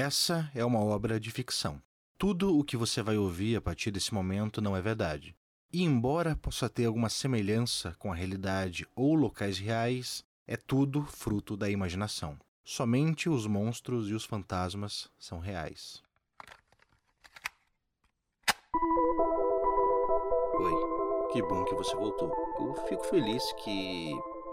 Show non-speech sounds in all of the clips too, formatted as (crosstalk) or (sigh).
Essa é uma obra de ficção. Tudo o que você vai ouvir a partir desse momento não é verdade. E, embora possa ter alguma semelhança com a realidade ou locais reais, é tudo fruto da imaginação. Somente os monstros e os fantasmas são reais. Oi, que bom que você voltou. Eu fico feliz que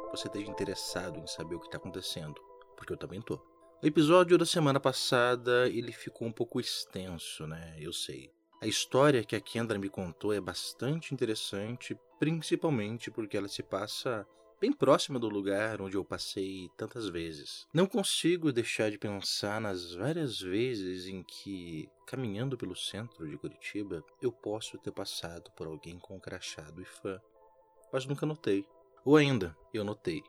você esteja interessado em saber o que está acontecendo, porque eu também tô. O episódio da semana passada ele ficou um pouco extenso, né? Eu sei. A história que a Kendra me contou é bastante interessante, principalmente porque ela se passa bem próxima do lugar onde eu passei tantas vezes. Não consigo deixar de pensar nas várias vezes em que, caminhando pelo centro de Curitiba, eu posso ter passado por alguém com crachado e fã. Mas nunca notei. Ou ainda, eu notei,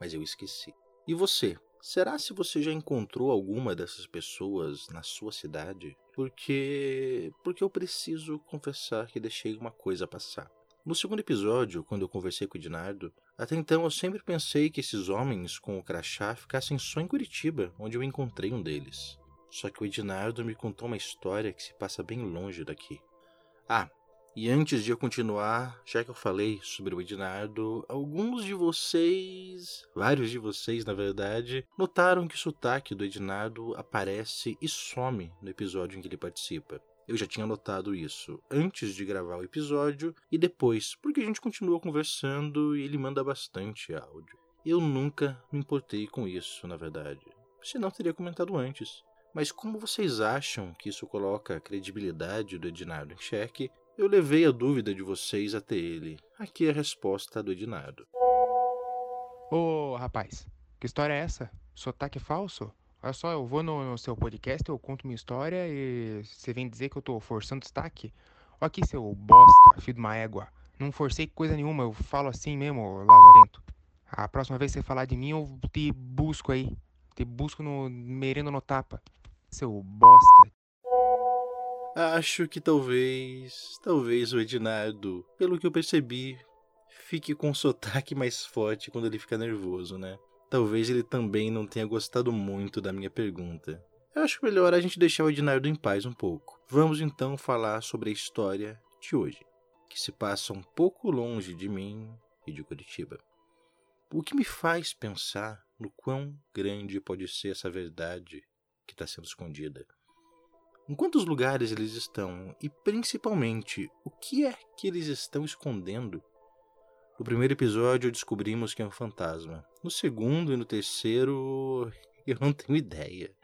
mas eu esqueci. E você? Será se você já encontrou alguma dessas pessoas na sua cidade? Porque porque eu preciso confessar que deixei uma coisa passar. No segundo episódio, quando eu conversei com o Ednardo, até então eu sempre pensei que esses homens com o crachá ficassem só em Curitiba, onde eu encontrei um deles. Só que o Ednardo me contou uma história que se passa bem longe daqui. Ah, e antes de eu continuar, já que eu falei sobre o Ednardo, alguns de vocês, vários de vocês na verdade, notaram que o sotaque do Ednardo aparece e some no episódio em que ele participa. Eu já tinha notado isso antes de gravar o episódio e depois, porque a gente continua conversando e ele manda bastante áudio. Eu nunca me importei com isso, na verdade. Senão teria comentado antes. Mas como vocês acham que isso coloca a credibilidade do Ednardo em xeque, eu levei a dúvida de vocês até ele. Aqui é a resposta do Ednardo. Ô, rapaz, que história é essa? Sotaque falso? Olha só, eu vou no, no, seu podcast, eu conto minha história e você vem dizer que eu tô forçando destaque? Olha aqui, seu bosta, filho de uma égua. Não forcei coisa nenhuma, eu falo assim mesmo, lazarento. A próxima vez que você falar de mim, eu te busco aí. Te busco no merendo no tapa. Seu bosta. Acho que talvez, talvez o Ednardo, pelo que eu percebi, fique com um sotaque mais forte quando ele fica nervoso, né? Talvez ele também não tenha gostado muito da minha pergunta. Eu acho melhor a gente deixar o Ednardo em paz um pouco. Vamos então falar sobre a história de hoje, que se passa um pouco longe de mim e de Curitiba. O que me faz pensar no quão grande pode ser essa verdade que está sendo escondida. Em quantos lugares eles estão e, principalmente, o que é que eles estão escondendo no primeiro episódio descobrimos que é um fantasma. No segundo e no terceiro, (laughs) eu não tenho ideia.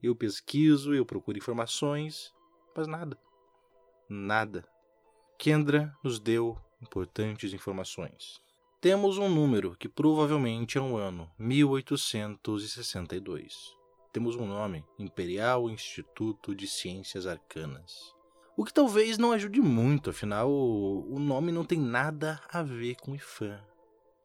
Eu pesquiso, eu procuro informações, mas nada. Nada. Kendra nos deu importantes informações. Temos um número que provavelmente é um ano, 1862. Temos um nome, Imperial Instituto de Ciências Arcanas. O que talvez não ajude muito, afinal, o nome não tem nada a ver com IFAM.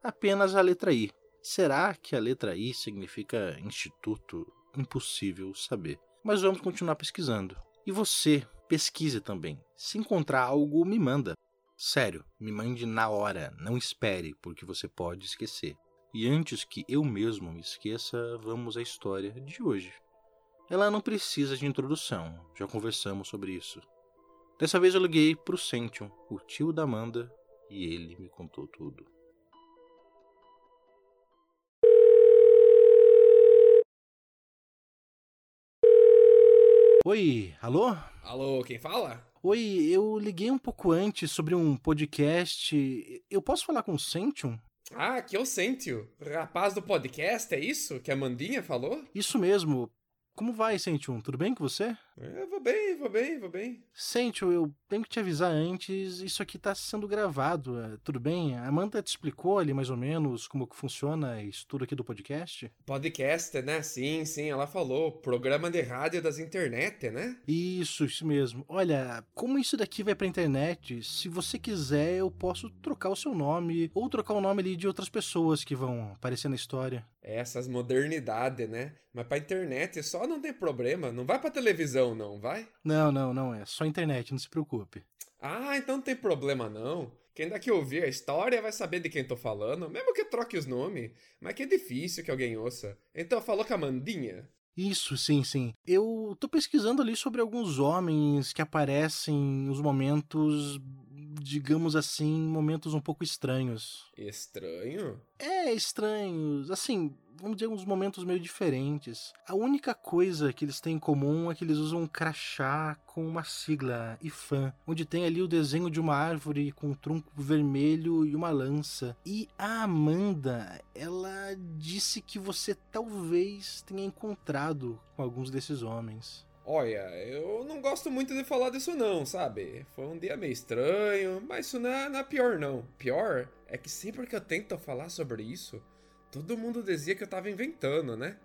Apenas a letra I. Será que a letra I significa Instituto? Impossível saber. Mas vamos continuar pesquisando. E você, pesquise também. Se encontrar algo, me manda. Sério, me mande na hora, não espere, porque você pode esquecer. E antes que eu mesmo me esqueça, vamos à história de hoje. Ela não precisa de introdução, já conversamos sobre isso. Dessa vez eu liguei pro Sentium, o tio da Amanda, e ele me contou tudo. Oi, alô? Alô, quem fala? Oi, eu liguei um pouco antes sobre um podcast. Eu posso falar com o Sentium? Ah, é o Sentio, rapaz do podcast, é isso que a Mandinha falou? Isso mesmo. Como vai, Sentium? Tudo bem com você? Eu vou bem, vou bem, vou bem. Sentium, eu tenho que te avisar antes, isso aqui tá sendo gravado, é, tudo bem? A Amanda te explicou ali mais ou menos como que funciona isso tudo aqui do podcast? Podcast, né? Sim, sim, ela falou. Programa de rádio das internet, né? Isso, isso mesmo. Olha, como isso daqui vai pra internet, se você quiser, eu posso trocar o seu nome ou trocar o nome ali de outras pessoas que vão aparecer na história. Essas modernidades, né? Mas pra internet só não tem problema. Não vai pra televisão, não, vai? Não, não, não é. Só internet, não se preocupe. Ah, então não tem problema, não. Quem daqui ouvir a história vai saber de quem tô falando, mesmo que troque os nomes. Mas que é difícil que alguém ouça. Então falou com a Mandinha? Isso, sim, sim. Eu tô pesquisando ali sobre alguns homens que aparecem nos momentos, digamos assim, momentos um pouco estranhos. Estranho? É, estranhos. Assim, vamos dizer, uns momentos meio diferentes. A única coisa que eles têm em comum é que eles usam um crachá com uma sigla, IFAM, onde tem ali o desenho de uma árvore com um tronco vermelho e uma lança. E a Amanda, ela disse que você talvez tenha encontrado com alguns desses homens. Olha, eu não gosto muito de falar disso não, sabe? Foi um dia meio estranho, mas isso não é, não é pior não. Pior é que sempre que eu tento falar sobre isso, todo mundo dizia que eu tava inventando, né?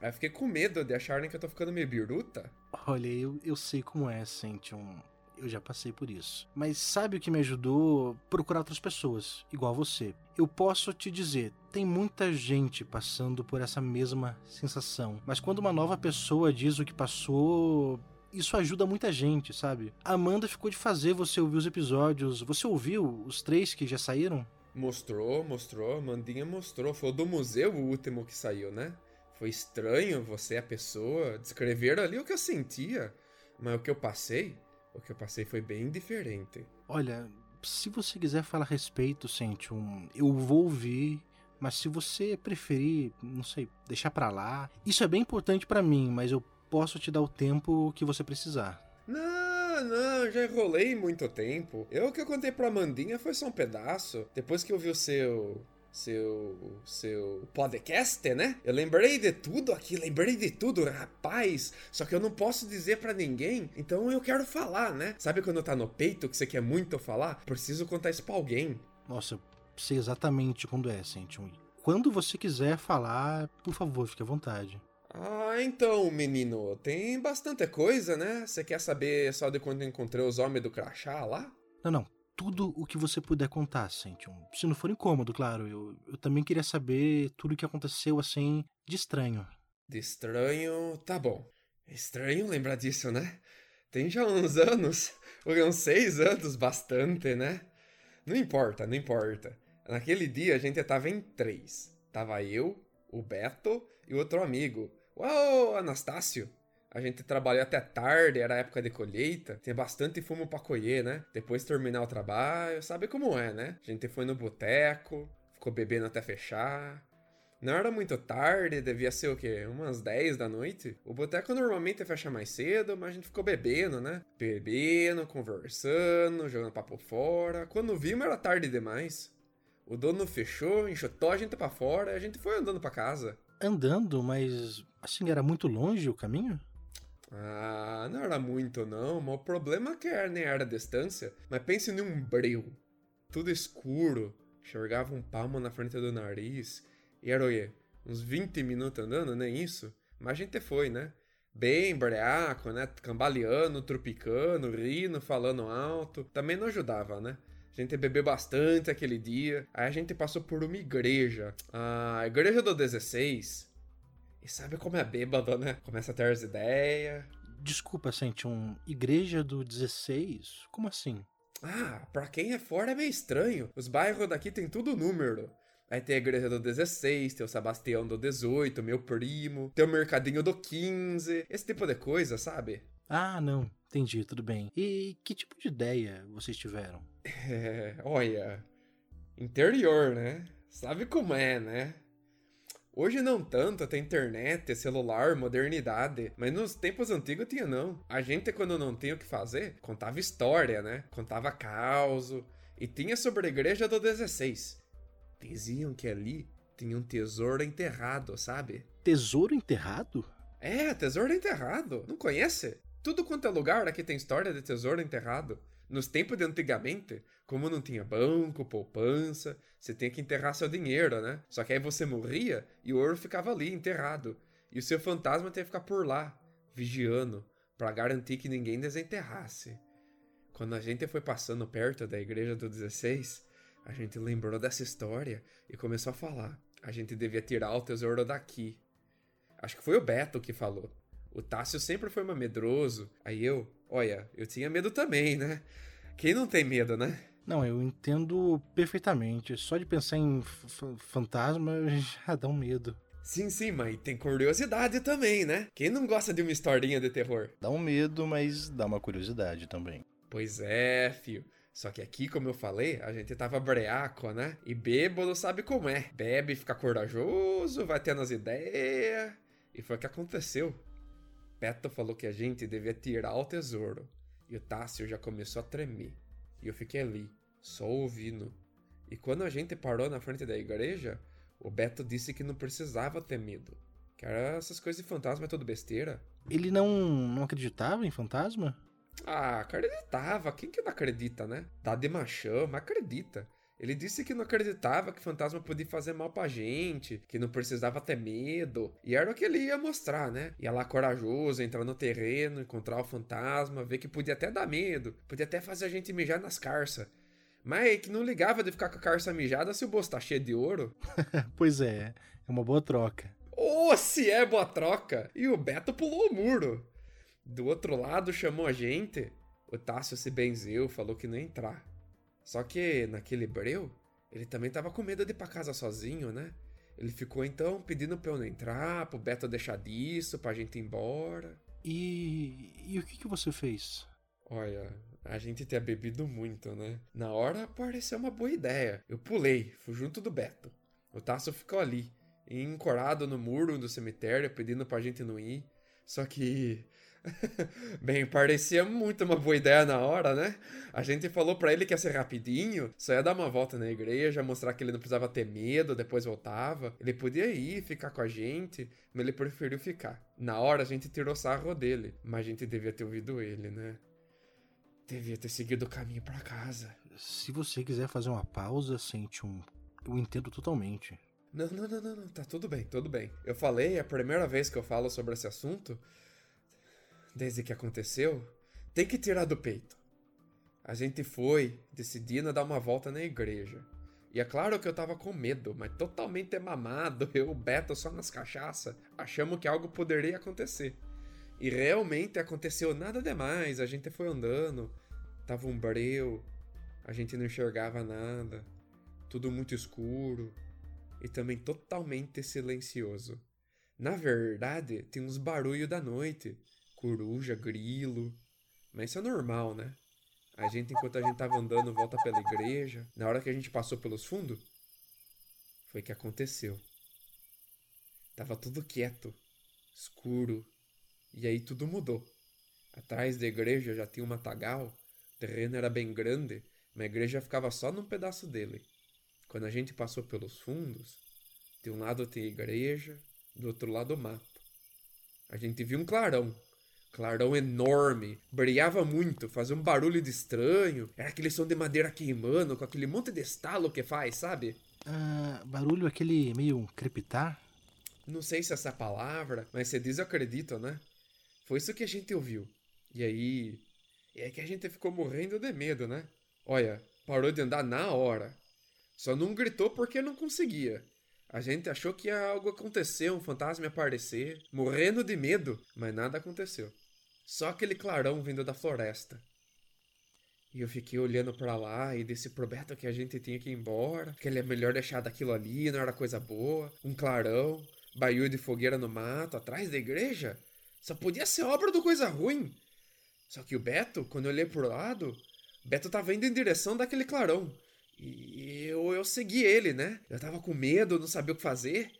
Aí eu fiquei com medo de acharem que eu tô ficando meio biruta. Olha, eu, eu sei como é, Sention. Eu já passei por isso. Mas sabe o que me ajudou? Procurar outras pessoas, igual você. Eu posso te dizer, tem muita gente passando por essa mesma sensação. Mas quando uma nova pessoa diz o que passou, isso ajuda muita gente, sabe? A Amanda ficou de fazer você ouvir os episódios. Você ouviu os três que já saíram? Mostrou, mostrou, Mandinha mostrou. Foi do museu o último que saiu, né? Foi estranho você, a pessoa, descrever ali o que eu sentia. Mas o que eu passei, o que eu passei foi bem diferente. Olha, se você quiser falar a respeito, sente um, eu vou ouvir. Mas se você preferir, não sei, deixar pra lá, isso é bem importante para mim, mas eu posso te dar o tempo que você precisar. Não, não, já enrolei muito tempo. Eu que eu contei pra Mandinha foi só um pedaço. Depois que eu vi o seu. Seu. Seu podcast, né? Eu lembrei de tudo aqui, lembrei de tudo, rapaz. Só que eu não posso dizer para ninguém, então eu quero falar, né? Sabe quando tá no peito que você quer muito falar? Preciso contar isso pra alguém. Nossa, eu sei exatamente quando é, Sentium. Quando você quiser falar, por favor, fique à vontade. Ah, então, menino, tem bastante coisa, né? Você quer saber só de quando encontrei os homens do crachá lá? Não, não. Tudo o que você puder contar, Sentium. Se não for incômodo, claro. Eu, eu também queria saber tudo o que aconteceu, assim, de estranho. De estranho, tá bom. Estranho lembrar disso, né? Tem já uns anos, (laughs) uns seis anos, bastante, né? Não importa, não importa. Naquele dia a gente tava em três. Tava eu, o Beto e outro amigo. Uau, Anastácio! A gente trabalhou até tarde, era época de colheita, tinha bastante fumo pra colher, né? Depois de terminar o trabalho, sabe como é, né? A gente foi no boteco, ficou bebendo até fechar. Não era muito tarde, devia ser o quê? Umas 10 da noite. O boteco normalmente fecha mais cedo, mas a gente ficou bebendo, né? Bebendo, conversando, jogando papo fora. Quando vimos era tarde demais. O dono fechou, enxotou a gente pra fora e a gente foi andando pra casa. Andando, mas assim era muito longe o caminho? Ah, não era muito não, mas o problema é que era, nem era a distância. Mas pense num breu. Tudo escuro, enxergava um palmo na frente do nariz. E era o quê? Uns 20 minutos andando, nem isso? Mas a gente foi, né? Bem breaco, né? Cambaleando, tropicando, rindo, falando alto. Também não ajudava, né? A gente bebeu bastante aquele dia. Aí a gente passou por uma igreja. A igreja do 16. E sabe como é bêbado, né? Começa a ter as ideias. Desculpa, sente um igreja do 16? Como assim? Ah, pra quem é fora é meio estranho. Os bairros daqui tem tudo número. Aí tem a igreja do 16, tem o Sebastião do 18, meu primo, tem o mercadinho do 15, esse tipo de coisa, sabe? Ah, não. Entendi, tudo bem. E que tipo de ideia vocês tiveram? É, olha, interior, né? Sabe como é, né? Hoje não tanto, tem internet, celular, modernidade, mas nos tempos antigos tinha não. A gente quando não tinha o que fazer, contava história, né? Contava caos e tinha sobre a igreja do 16. Diziam que ali tinha um tesouro enterrado, sabe? Tesouro enterrado? É, tesouro enterrado. Não conhece? Tudo quanto é lugar aqui tem história de tesouro enterrado. Nos tempos de antigamente, como não tinha banco, poupança, você tinha que enterrar seu dinheiro, né? Só que aí você morria e o ouro ficava ali, enterrado. E o seu fantasma tinha que ficar por lá, vigiando, para garantir que ninguém desenterrasse. Quando a gente foi passando perto da igreja do 16, a gente lembrou dessa história e começou a falar. A gente devia tirar o tesouro daqui. Acho que foi o Beto que falou. O Tássio sempre foi mais medroso. Aí eu, olha, eu tinha medo também, né? Quem não tem medo, né? Não, eu entendo perfeitamente. Só de pensar em fantasma (laughs) já dá um medo. Sim, sim, mas tem curiosidade também, né? Quem não gosta de uma historinha de terror? Dá um medo, mas dá uma curiosidade também. Pois é, fio. Só que aqui, como eu falei, a gente tava breaco, né? E bêbado sabe como é. Bebe, fica corajoso, vai tendo as ideias. E foi o que aconteceu. Beto falou que a gente devia tirar o tesouro. E o Tássio já começou a tremer. E eu fiquei ali, só ouvindo. E quando a gente parou na frente da igreja, o Beto disse que não precisava ter medo. Que era essas coisas de fantasma é tudo besteira. Ele não, não acreditava em fantasma? Ah, acreditava. Quem que não acredita, né? Tá de machão, mas acredita. Ele disse que não acreditava que fantasma podia fazer mal pra gente, que não precisava ter medo. E era o que ele ia mostrar, né? Ia lá corajoso, entrar no terreno, encontrar o fantasma, ver que podia até dar medo, podia até fazer a gente mijar nas carças. Mas que não ligava de ficar com a carça mijada se o bolso tá cheio de ouro. (laughs) pois é, é uma boa troca. Ô, oh, se é boa troca! E o Beto pulou o muro. Do outro lado chamou a gente. O Tássio se benzeu, falou que não ia entrar. Só que naquele breu, ele também tava com medo de ir pra casa sozinho, né? Ele ficou então pedindo pra eu não entrar, pro Beto deixar disso, pra gente ir embora. E. E o que, que você fez? Olha, a gente tinha bebido muito, né? Na hora pareceu uma boa ideia. Eu pulei, fui junto do Beto. O Tasso ficou ali, encorado no muro do cemitério, pedindo pra gente não ir. Só que (laughs) Bem, parecia muito uma boa ideia na hora, né? A gente falou para ele que ia ser rapidinho, só ia dar uma volta na igreja, mostrar que ele não precisava ter medo, depois voltava. Ele podia ir, ficar com a gente, mas ele preferiu ficar. Na hora a gente tirou sarro dele, mas a gente devia ter ouvido ele, né? Devia ter seguido o caminho para casa. Se você quiser fazer uma pausa, sente um. Eu entendo totalmente. Não, não, não, não, não, tá tudo bem, tudo bem. Eu falei, é a primeira vez que eu falo sobre esse assunto, desde que aconteceu, tem que tirar do peito. A gente foi decidindo dar uma volta na igreja. E é claro que eu tava com medo, mas totalmente mamado, (laughs) eu o Beto só nas cachaça, achamos que algo poderia acontecer. E realmente aconteceu nada demais, a gente foi andando, tava um breu, a gente não enxergava nada, tudo muito escuro e também totalmente silencioso. Na verdade, tem uns barulhos da noite, coruja, grilo. Mas isso é normal, né? A gente, enquanto a gente tava andando volta pela igreja, na hora que a gente passou pelos fundos, foi que aconteceu. Tava tudo quieto, escuro, e aí tudo mudou. Atrás da igreja já tinha um matagal, o terreno era bem grande, mas a igreja ficava só num pedaço dele. Quando a gente passou pelos fundos, de um lado tem igreja, do outro lado o mato. A gente viu um clarão, Clarão enorme, brilhava muito, fazia um barulho de estranho. Era aquele som de madeira queimando, com aquele monte de estalo que faz, sabe? Ah, barulho aquele meio crepitar? Não sei se é essa palavra, mas você diz eu acredito, né? Foi isso que a gente ouviu. E aí. É que a gente ficou morrendo de medo, né? Olha, parou de andar na hora. Só não gritou porque não conseguia. A gente achou que ia algo acontecer, um fantasma aparecer, morrendo de medo, mas nada aconteceu. Só aquele clarão vindo da floresta. E eu fiquei olhando para lá e disse pro Beto que a gente tinha que ir embora, que ele é melhor deixar daquilo ali, não era coisa boa. Um clarão, baiú de fogueira no mato, atrás da igreja. Só podia ser obra do coisa ruim. Só que o Beto, quando eu olhei pro lado, Beto tava indo em direção daquele clarão. E eu, eu segui ele, né? Eu tava com medo, não sabia o que fazer.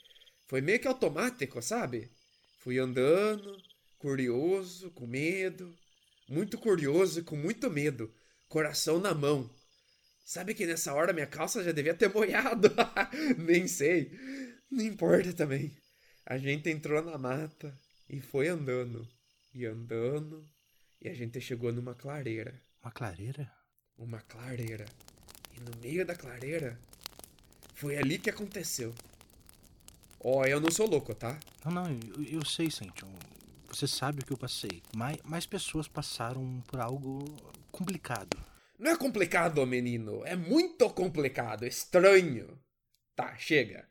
Foi meio que automático, sabe? Fui andando, curioso, com medo, muito curioso e com muito medo, coração na mão. Sabe que nessa hora minha calça já devia ter molhado? (laughs) Nem sei. Não importa também. A gente entrou na mata e foi andando, e andando, e a gente chegou numa clareira. Uma clareira? Uma clareira. E no meio da clareira, foi ali que aconteceu. Ó, oh, eu não sou louco, tá? Não, não, eu, eu sei, Sention. Você sabe o que eu passei. Mais, mais pessoas passaram por algo complicado. Não é complicado, menino. É muito complicado. Estranho. Tá, chega.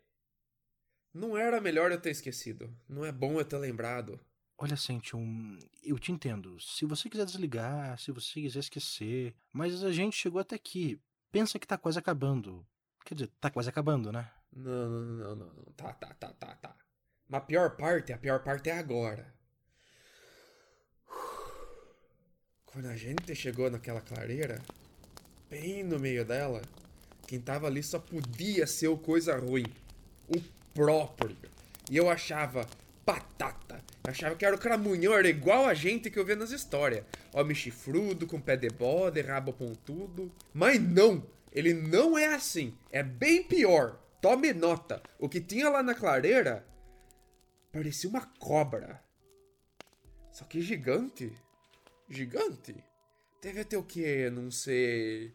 Não era melhor eu ter esquecido. Não é bom eu ter lembrado. Olha, Sention, eu te entendo. Se você quiser desligar, se você quiser esquecer. Mas a gente chegou até aqui. Pensa que tá quase acabando. Quer dizer, tá quase acabando, né? Não, não, não, não. Tá, tá, tá, tá, tá. Mas a pior parte, a pior parte é agora. Quando a gente chegou naquela clareira, bem no meio dela, quem tava ali só podia ser o coisa ruim. O próprio. E eu achava batata. Eu achava que era o cramunhão, era igual a gente que eu via nas histórias. Homem chifrudo, com pé de bode, rabo pontudo. Mas não! Ele não é assim. É bem pior. Tome nota. O que tinha lá na clareira parecia uma cobra. Só que gigante. Gigante? Deve ter o quê? Não sei.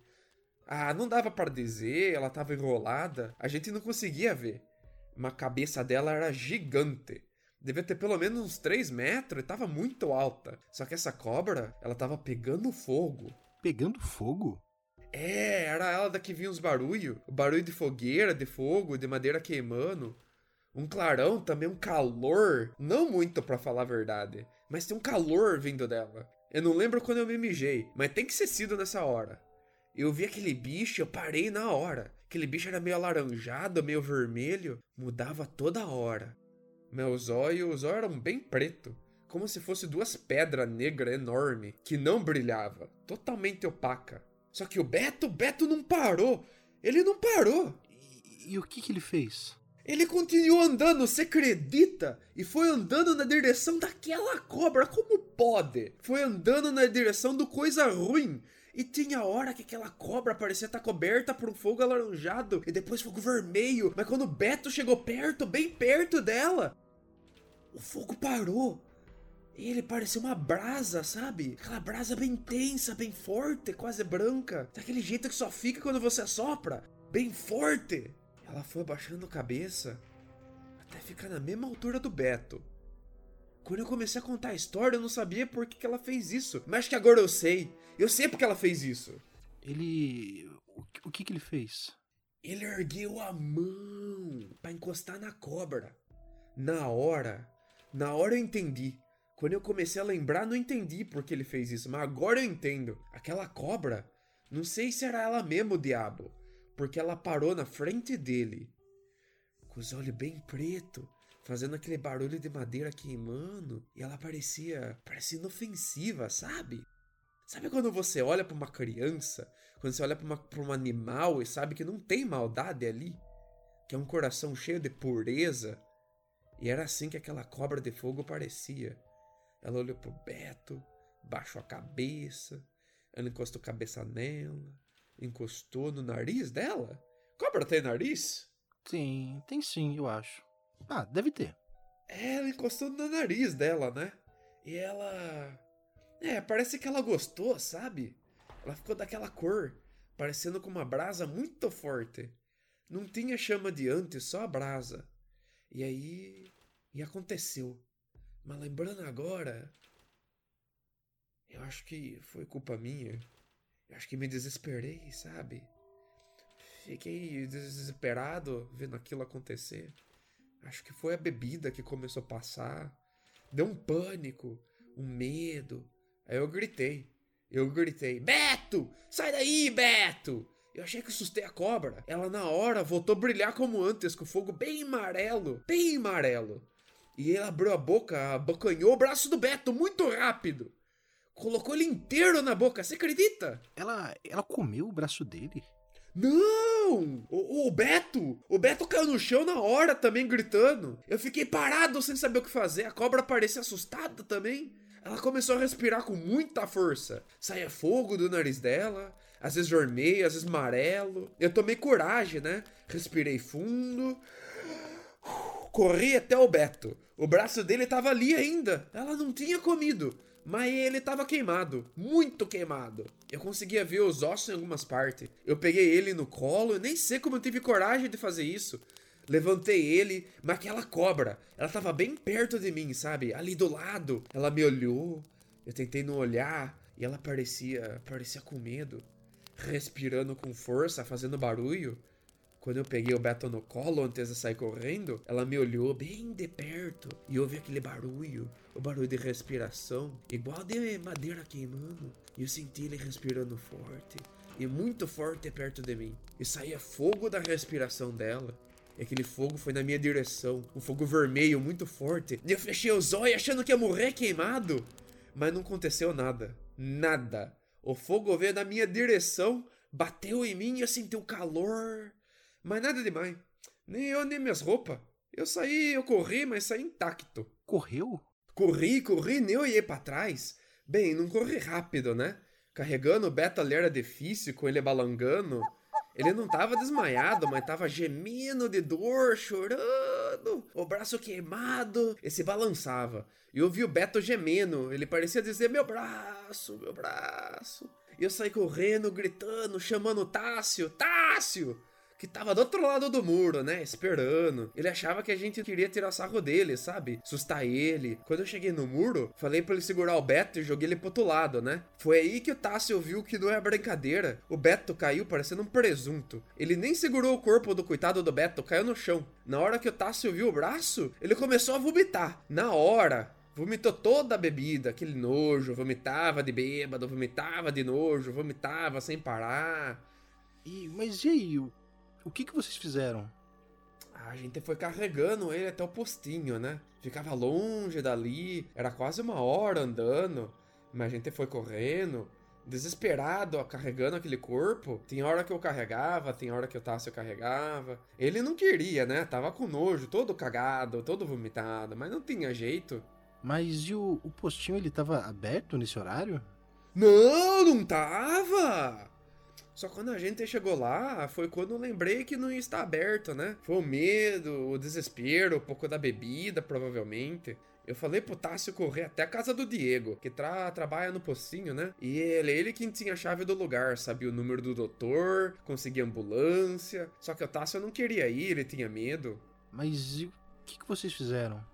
Ah, não dava para dizer, ela tava enrolada. A gente não conseguia ver. Mas a cabeça dela era gigante. Devia ter pelo menos uns 3 metros e tava muito alta. Só que essa cobra, ela tava pegando fogo. Pegando fogo? É, era ela da que vinha os barulho. O barulho de fogueira, de fogo, de madeira queimando. Um clarão, também um calor. Não muito para falar a verdade. Mas tem um calor vindo dela. Eu não lembro quando eu me mijei, mas tem que ser sido nessa hora. Eu vi aquele bicho, eu parei na hora. Aquele bicho era meio alaranjado, meio vermelho, mudava toda hora. Meus olhos, os olhos eram bem preto, como se fosse duas pedras negras enormes, que não brilhava, totalmente opaca. Só que o Beto, o Beto não parou. Ele não parou. E, e o que, que ele fez? Ele continuou andando, você acredita? E foi andando na direção daquela cobra, como pode? Foi andando na direção do coisa ruim. E tinha hora que aquela cobra parecia estar coberta por um fogo alaranjado e depois fogo vermelho. Mas quando o Beto chegou perto, bem perto dela, o fogo parou. E ele parecia uma brasa, sabe? Aquela brasa bem tensa, bem forte, quase branca. Daquele jeito que só fica quando você sopra. Bem forte. Ela foi abaixando a cabeça até ficar na mesma altura do Beto. Quando eu comecei a contar a história, eu não sabia por que, que ela fez isso. Mas acho que agora eu sei. Eu sei porque ela fez isso. Ele. O que, que ele fez? Ele ergueu a mão para encostar na cobra. Na hora, na hora eu entendi. Quando eu comecei a lembrar, não entendi por que ele fez isso, mas agora eu entendo. Aquela cobra, não sei se era ela mesmo, o diabo, porque ela parou na frente dele, com os olhos bem preto, fazendo aquele barulho de madeira queimando, e ela parecia, parecia inofensiva, sabe? Sabe quando você olha para uma criança, quando você olha para um animal e sabe que não tem maldade ali, que é um coração cheio de pureza? E era assim que aquela cobra de fogo parecia. Ela olhou pro Beto, baixou a cabeça, ela encostou a cabeça nela, encostou no nariz dela. Cobra tem nariz? Sim, tem sim, eu acho. Ah, deve ter. É, ela encostou no nariz dela, né? E ela. É, parece que ela gostou, sabe? Ela ficou daquela cor, parecendo com uma brasa muito forte. Não tinha chama de antes, só a brasa. E aí. E aconteceu. Mas lembrando agora. Eu acho que foi culpa minha. Eu acho que me desesperei, sabe? Fiquei desesperado vendo aquilo acontecer. Acho que foi a bebida que começou a passar. Deu um pânico, um medo. Aí eu gritei. Eu gritei: Beto! Sai daí, Beto! Eu achei que assustei a cobra. Ela na hora voltou a brilhar como antes, com fogo bem amarelo. Bem amarelo. E ele abriu a boca, abocanhou o braço do Beto muito rápido. Colocou ele inteiro na boca, você acredita? Ela, ela comeu o braço dele? Não! O, o, Beto! O Beto caiu no chão na hora também, gritando. Eu fiquei parado sem saber o que fazer. A cobra parecia assustada também. Ela começou a respirar com muita força. Saía fogo do nariz dela, às vezes vermelho, às vezes amarelo. Eu tomei coragem, né? Respirei fundo. (sighs) Corri até o Beto. O braço dele estava ali ainda. Ela não tinha comido. Mas ele estava queimado, muito queimado. Eu conseguia ver os ossos em algumas partes. Eu peguei ele no colo, nem sei como eu tive coragem de fazer isso. Levantei ele, mas aquela cobra, ela estava bem perto de mim, sabe? Ali do lado. Ela me olhou, eu tentei não olhar e ela parecia, parecia com medo, respirando com força, fazendo barulho. Quando eu peguei o Beto no colo antes de sair correndo, ela me olhou bem de perto e ouvi aquele barulho, o barulho de respiração, igual de madeira queimando. E eu senti ele respirando forte, e muito forte perto de mim. E saía fogo da respiração dela. e aquele fogo foi na minha direção. Um fogo vermelho muito forte. E eu fechei os olhos achando que ia morrer queimado. Mas não aconteceu nada. Nada. O fogo veio na minha direção, bateu em mim e eu senti o calor. Mas nada demais. Nem eu, nem minhas roupas. Eu saí, eu corri, mas saí intacto. Correu? Corri, corri, nem olhei pra trás. Bem, não corri rápido, né? Carregando o Beto ali era difícil, com ele balangando. Ele não tava desmaiado, mas tava gemendo de dor, chorando, o braço queimado, e se balançava. E eu vi o Beto gemendo, ele parecia dizer: Meu braço, meu braço. E eu saí correndo, gritando, chamando o Tássio: Tássio! Que tava do outro lado do muro, né? Esperando. Ele achava que a gente queria tirar sarro dele, sabe? Sustar ele. Quando eu cheguei no muro, falei para ele segurar o Beto e joguei ele pro outro lado, né? Foi aí que o Tássio viu que não é brincadeira. O Beto caiu parecendo um presunto. Ele nem segurou o corpo do coitado do Beto, caiu no chão. Na hora que o Tássio viu o braço, ele começou a vomitar. Na hora, vomitou toda a bebida, aquele nojo, vomitava de bêbado, vomitava de nojo, vomitava sem parar. E, mas e aí, o, o que, que vocês fizeram? A gente foi carregando ele até o postinho, né? Ficava longe dali, era quase uma hora andando, mas a gente foi correndo, desesperado, ó, carregando aquele corpo. Tem hora que eu carregava, tem hora que o Tássio carregava. Ele não queria, né? Tava com nojo, todo cagado, todo vomitado, mas não tinha jeito. Mas e o, o postinho, ele tava aberto nesse horário? Não, não tava! Só quando a gente chegou lá, foi quando eu lembrei que não ia estar aberto, né? Foi o medo, o desespero, um pouco da bebida, provavelmente. Eu falei pro Tássio correr até a casa do Diego, que tra trabalha no pocinho, né? E ele, ele quem tinha a chave do lugar, sabia o número do doutor, conseguia ambulância. Só que o Tássio não queria ir, ele tinha medo. Mas e o que, que vocês fizeram?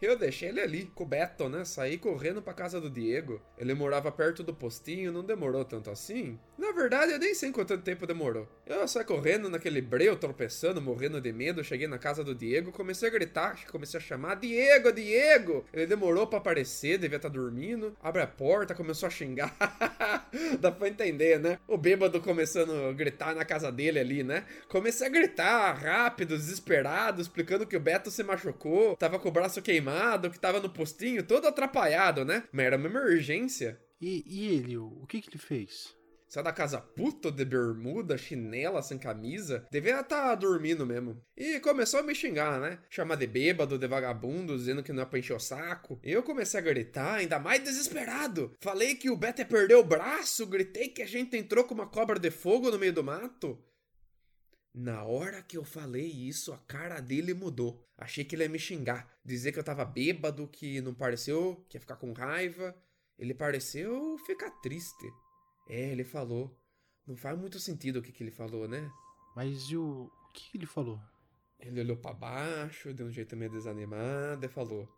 Eu deixei ele ali, com o Beto, né? Saí correndo pra casa do Diego. Ele morava perto do postinho, não demorou tanto assim. Na verdade, eu nem sei quanto tempo demorou. Eu saí correndo naquele breu, tropeçando, morrendo de medo. Cheguei na casa do Diego, comecei a gritar, comecei a chamar: Diego, Diego! Ele demorou para aparecer, devia estar tá dormindo. Abre a porta, começou a xingar. (laughs) Dá pra entender, né? O bêbado começando a gritar na casa dele ali, né? Comecei a gritar rápido, desesperado, explicando que o Beto se machucou, tava com o braço queimado que tava no postinho, todo atrapalhado, né? Mas era uma emergência. E, e ele, o que que ele fez? Saiu da casa puto de bermuda, chinela, sem camisa. Devia estar tá dormindo mesmo. E começou a me xingar, né? Chamar de bêbado, de vagabundo, dizendo que não é pra encher o saco. Eu comecei a gritar, ainda mais desesperado. Falei que o Beto ia perder o braço, gritei que a gente entrou com uma cobra de fogo no meio do mato. Na hora que eu falei isso, a cara dele mudou. Achei que ele ia me xingar, dizer que eu tava bêbado, que não pareceu, que ia ficar com raiva. Ele pareceu ficar triste. É, ele falou. Não faz muito sentido o que, que ele falou, né? Mas e o... o que ele falou? Ele olhou para baixo, deu um jeito meio desanimado e falou: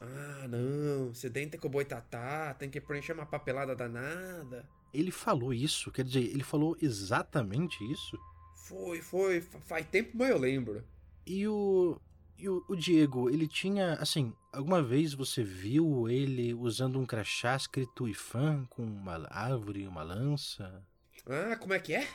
Ah, não, você dente com o boitatá, tem que preencher uma papelada danada. Ele falou isso? Quer dizer, ele falou exatamente isso? Foi, foi. Faz tempo, mas eu lembro. E o. E o, o, Diego, ele tinha. Assim, alguma vez você viu ele usando um crachá escrito IFAM com uma árvore e uma lança? Ah, como é que é?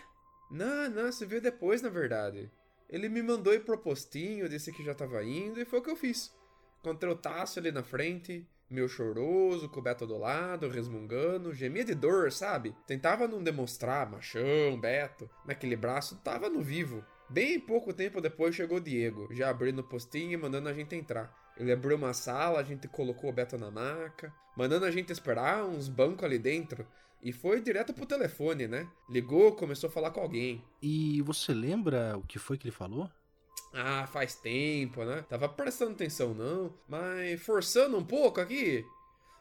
Não, não, você viu depois, na verdade. Ele me mandou ir pro postinho, disse que já tava indo, e foi o que eu fiz. Encontrei o Tássio ali na frente, meio choroso, coberto do lado, resmungando, gemia de dor, sabe? Tentava não demonstrar, machão, Beto, mas aquele braço tava no vivo. Bem pouco tempo depois chegou o Diego, já abrindo o postinho e mandando a gente entrar. Ele abriu uma sala, a gente colocou o Beto na maca, mandando a gente esperar uns bancos ali dentro. E foi direto pro telefone, né? Ligou, começou a falar com alguém. E você lembra o que foi que ele falou? Ah, faz tempo, né? Tava prestando atenção não, mas forçando um pouco aqui.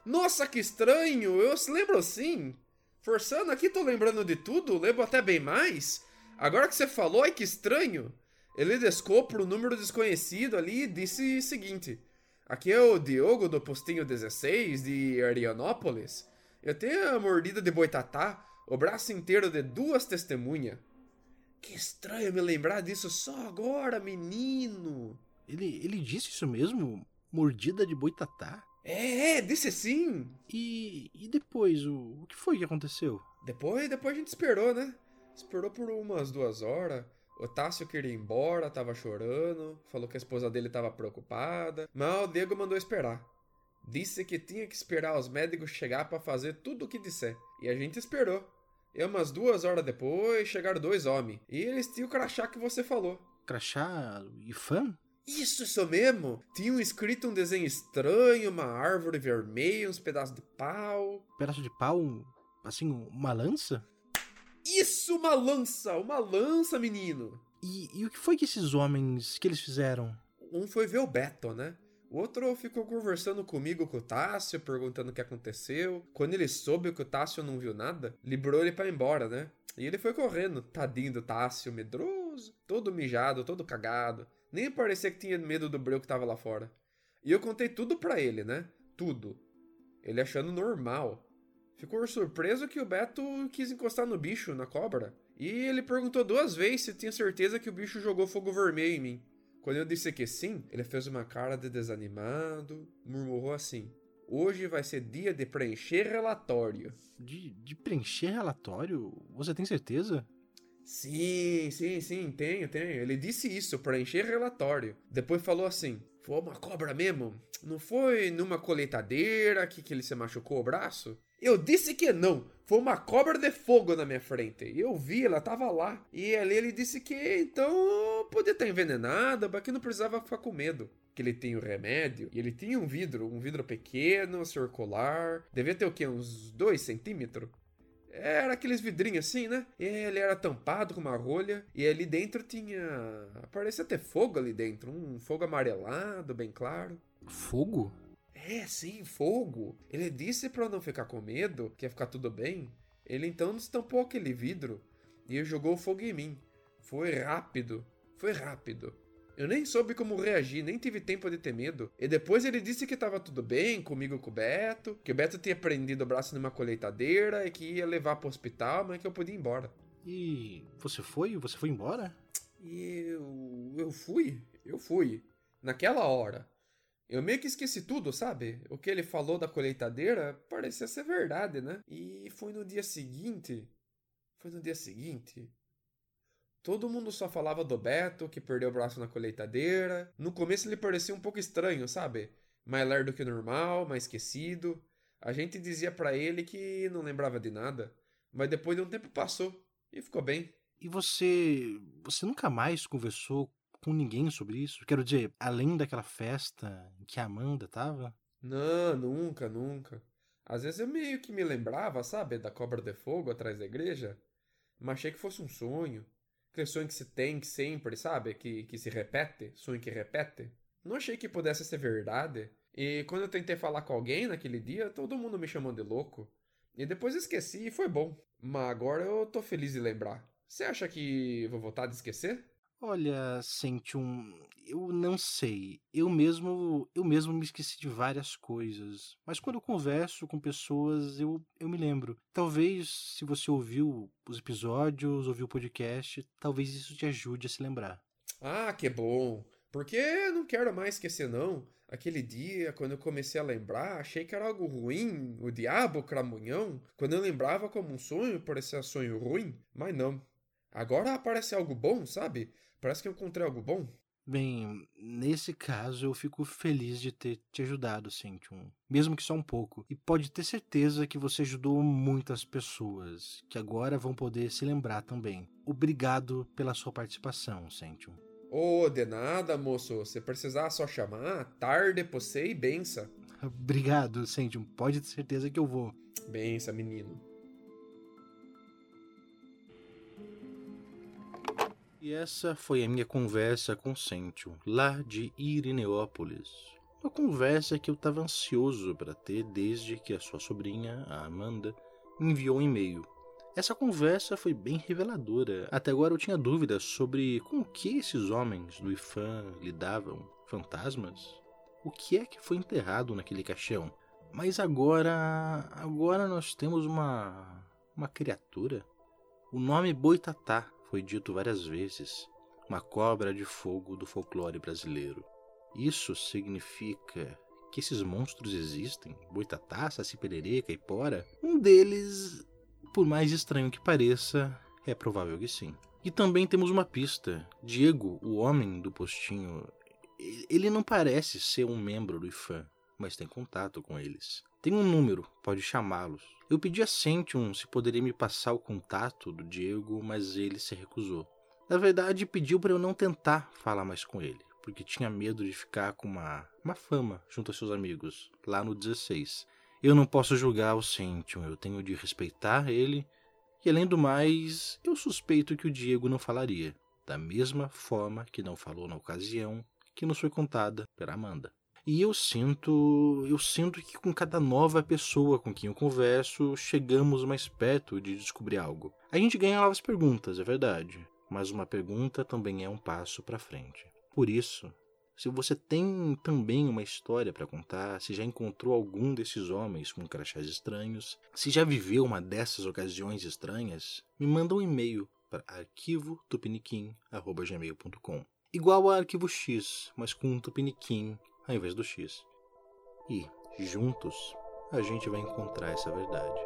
Nossa, que estranho! Eu lembro sim. Forçando aqui, tô lembrando de tudo, lembro até bem mais. Agora que você falou, ai que estranho. Ele descou pro número desconhecido ali e disse o seguinte: Aqui é o Diogo do postinho 16 de Arianópolis. Eu tenho a mordida de boitatá, o braço inteiro de duas testemunhas. Que estranho me lembrar disso só agora, menino. Ele, ele disse isso mesmo? Mordida de boitatá? É, é, disse sim. E, e depois, o, o que foi que aconteceu? Depois, depois a gente esperou, né? Esperou por umas duas horas. O Tássio queria ir embora, tava chorando, falou que a esposa dele tava preocupada, mas o Diego mandou esperar. Disse que tinha que esperar os médicos chegar para fazer tudo o que disser. E a gente esperou. E umas duas horas depois chegaram dois homens. E eles tinham o crachá que você falou. Crachá e fã? Isso, isso mesmo! Tinham escrito um desenho estranho, uma árvore vermelha, uns pedaços de pau. Pedaço de pau? Assim, uma lança? Isso, uma lança! Uma lança, menino! E, e o que foi que esses homens, que eles fizeram? Um foi ver o Beto, né? O outro ficou conversando comigo com o Tássio, perguntando o que aconteceu. Quando ele soube que o Tássio não viu nada, liberou ele para ir embora, né? E ele foi correndo, tadinho do Tássio, medroso, todo mijado, todo cagado. Nem parecia que tinha medo do breu que tava lá fora. E eu contei tudo pra ele, né? Tudo. Ele achando normal. Ficou surpreso que o Beto quis encostar no bicho, na cobra. E ele perguntou duas vezes se tinha certeza que o bicho jogou fogo vermelho em mim. Quando eu disse que sim, ele fez uma cara de desanimado, murmurou assim: Hoje vai ser dia de preencher relatório. De, de preencher relatório? Você tem certeza? Sim, sim, sim, tenho, tenho. Ele disse isso, preencher relatório. Depois falou assim: Foi uma cobra mesmo? Não foi numa colheitadeira que, que ele se machucou o braço? Eu disse que não. Foi uma cobra de fogo na minha frente. Eu vi, ela tava lá. E ali ele disse que então podia estar envenenada, mas que não precisava ficar com medo. Que ele tem o remédio. E ele tinha um vidro, um vidro pequeno, circular. Devia ter o quê? Uns 2 centímetros? Era aqueles vidrinhos assim, né? E ele era tampado com uma rolha. E ali dentro tinha. Parecia ter fogo ali dentro. Um fogo amarelado, bem claro. Fogo? É, sim, fogo. Ele disse para não ficar com medo, que ia ficar tudo bem. Ele então destampou aquele vidro e jogou fogo em mim. Foi rápido, foi rápido. Eu nem soube como reagir, nem tive tempo de ter medo. E depois ele disse que estava tudo bem comigo com o Beto, que o Beto tinha prendido o braço numa colheitadeira e que ia levar para o hospital, mas que eu podia ir embora. E você foi? Você foi embora? Eu. Eu fui, eu fui. Naquela hora. Eu meio que esqueci tudo, sabe? O que ele falou da colheitadeira parecia ser verdade, né? E foi no dia seguinte. Foi no dia seguinte. Todo mundo só falava do Beto, que perdeu o braço na colheitadeira. No começo ele parecia um pouco estranho, sabe? Mais lerdo que normal, mais esquecido. A gente dizia para ele que não lembrava de nada. Mas depois de um tempo passou e ficou bem. E você. Você nunca mais conversou com ninguém sobre isso? Quero dizer, além daquela festa em que a Amanda tava? Não, nunca, nunca. Às vezes eu meio que me lembrava, sabe, da cobra de fogo atrás da igreja. Mas achei que fosse um sonho. Aquele sonho que se tem sempre, sabe? Que, que se repete, sonho que repete. Não achei que pudesse ser verdade. E quando eu tentei falar com alguém naquele dia, todo mundo me chamou de louco. E depois esqueci e foi bom. Mas agora eu tô feliz de lembrar. Você acha que vou voltar a esquecer? Olha, sente um, eu não sei. Eu mesmo, eu mesmo me esqueci de várias coisas, mas quando eu converso com pessoas, eu, eu me lembro. Talvez se você ouviu os episódios, ouviu o podcast, talvez isso te ajude a se lembrar. Ah, que bom. Porque não quero mais esquecer não. Aquele dia, quando eu comecei a lembrar, achei que era algo ruim, o diabo, o cramunhão. Quando eu lembrava como um sonho, parecia sonho ruim, mas não. Agora parece algo bom, sabe? Parece que eu encontrei algo bom. Bem, nesse caso eu fico feliz de ter te ajudado, Centium. Mesmo que só um pouco. E pode ter certeza que você ajudou muitas pessoas, que agora vão poder se lembrar também. Obrigado pela sua participação, Centium. Oh, de nada, moço. Se precisar só chamar, tarde, você e bença. Obrigado, Centium. Pode ter certeza que eu vou. Bença, menino. E essa foi a minha conversa com Sentio, lá de Irineópolis. Uma conversa que eu estava ansioso para ter desde que a sua sobrinha, a Amanda, enviou um e-mail. Essa conversa foi bem reveladora. Até agora eu tinha dúvidas sobre com que esses homens do IFAM lidavam. Fantasmas? O que é que foi enterrado naquele caixão? Mas agora. agora nós temos uma. uma criatura. O nome Boitatá foi dito várias vezes, uma cobra de fogo do folclore brasileiro. Isso significa que esses monstros existem? Boitatá, Saci Pererê, Caipora? Um deles, por mais estranho que pareça, é provável que sim. E também temos uma pista. Diego, o homem do postinho, ele não parece ser um membro do IFAM, mas tem contato com eles. Tem um número, pode chamá-los. Eu pedi a Sentium se poderia me passar o contato do Diego, mas ele se recusou. Na verdade, pediu para eu não tentar falar mais com ele, porque tinha medo de ficar com uma, uma fama junto a seus amigos, lá no 16. Eu não posso julgar o Sentium, eu tenho de respeitar ele, e além do mais, eu suspeito que o Diego não falaria, da mesma forma que não falou na ocasião que nos foi contada pela Amanda. E eu sinto, eu sinto que com cada nova pessoa com quem eu converso, chegamos mais perto de descobrir algo. A gente ganha novas perguntas, é verdade, mas uma pergunta também é um passo para frente. Por isso, se você tem também uma história para contar, se já encontrou algum desses homens com crachás estranhos, se já viveu uma dessas ocasiões estranhas, me manda um e-mail para arquivotupiniquim@gmail.com. Igual a arquivo X, mas com um tupiniquim ao invés do X. E, juntos, a gente vai encontrar essa verdade.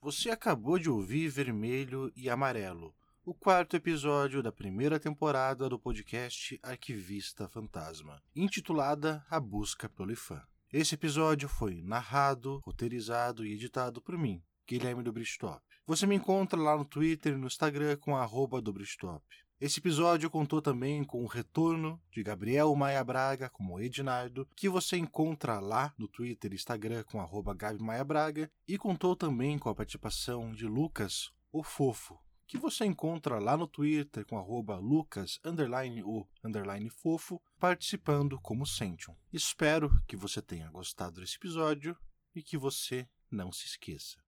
Você acabou de ouvir Vermelho e Amarelo, o quarto episódio da primeira temporada do podcast Arquivista Fantasma, intitulada A Busca pelo Ifã. Esse episódio foi narrado, roteirizado e editado por mim, Guilherme do Bristop. Você me encontra lá no Twitter e no Instagram com arroba do Bristop. Esse episódio contou também com o retorno de Gabriel Maia Braga como Ednardo, que você encontra lá no Twitter e Instagram com arroba Gabi Maia Braga, e contou também com a participação de Lucas, o Fofo, que você encontra lá no Twitter com arroba lucas, underline, o, underline fofo, participando como Sentium. Espero que você tenha gostado desse episódio e que você não se esqueça.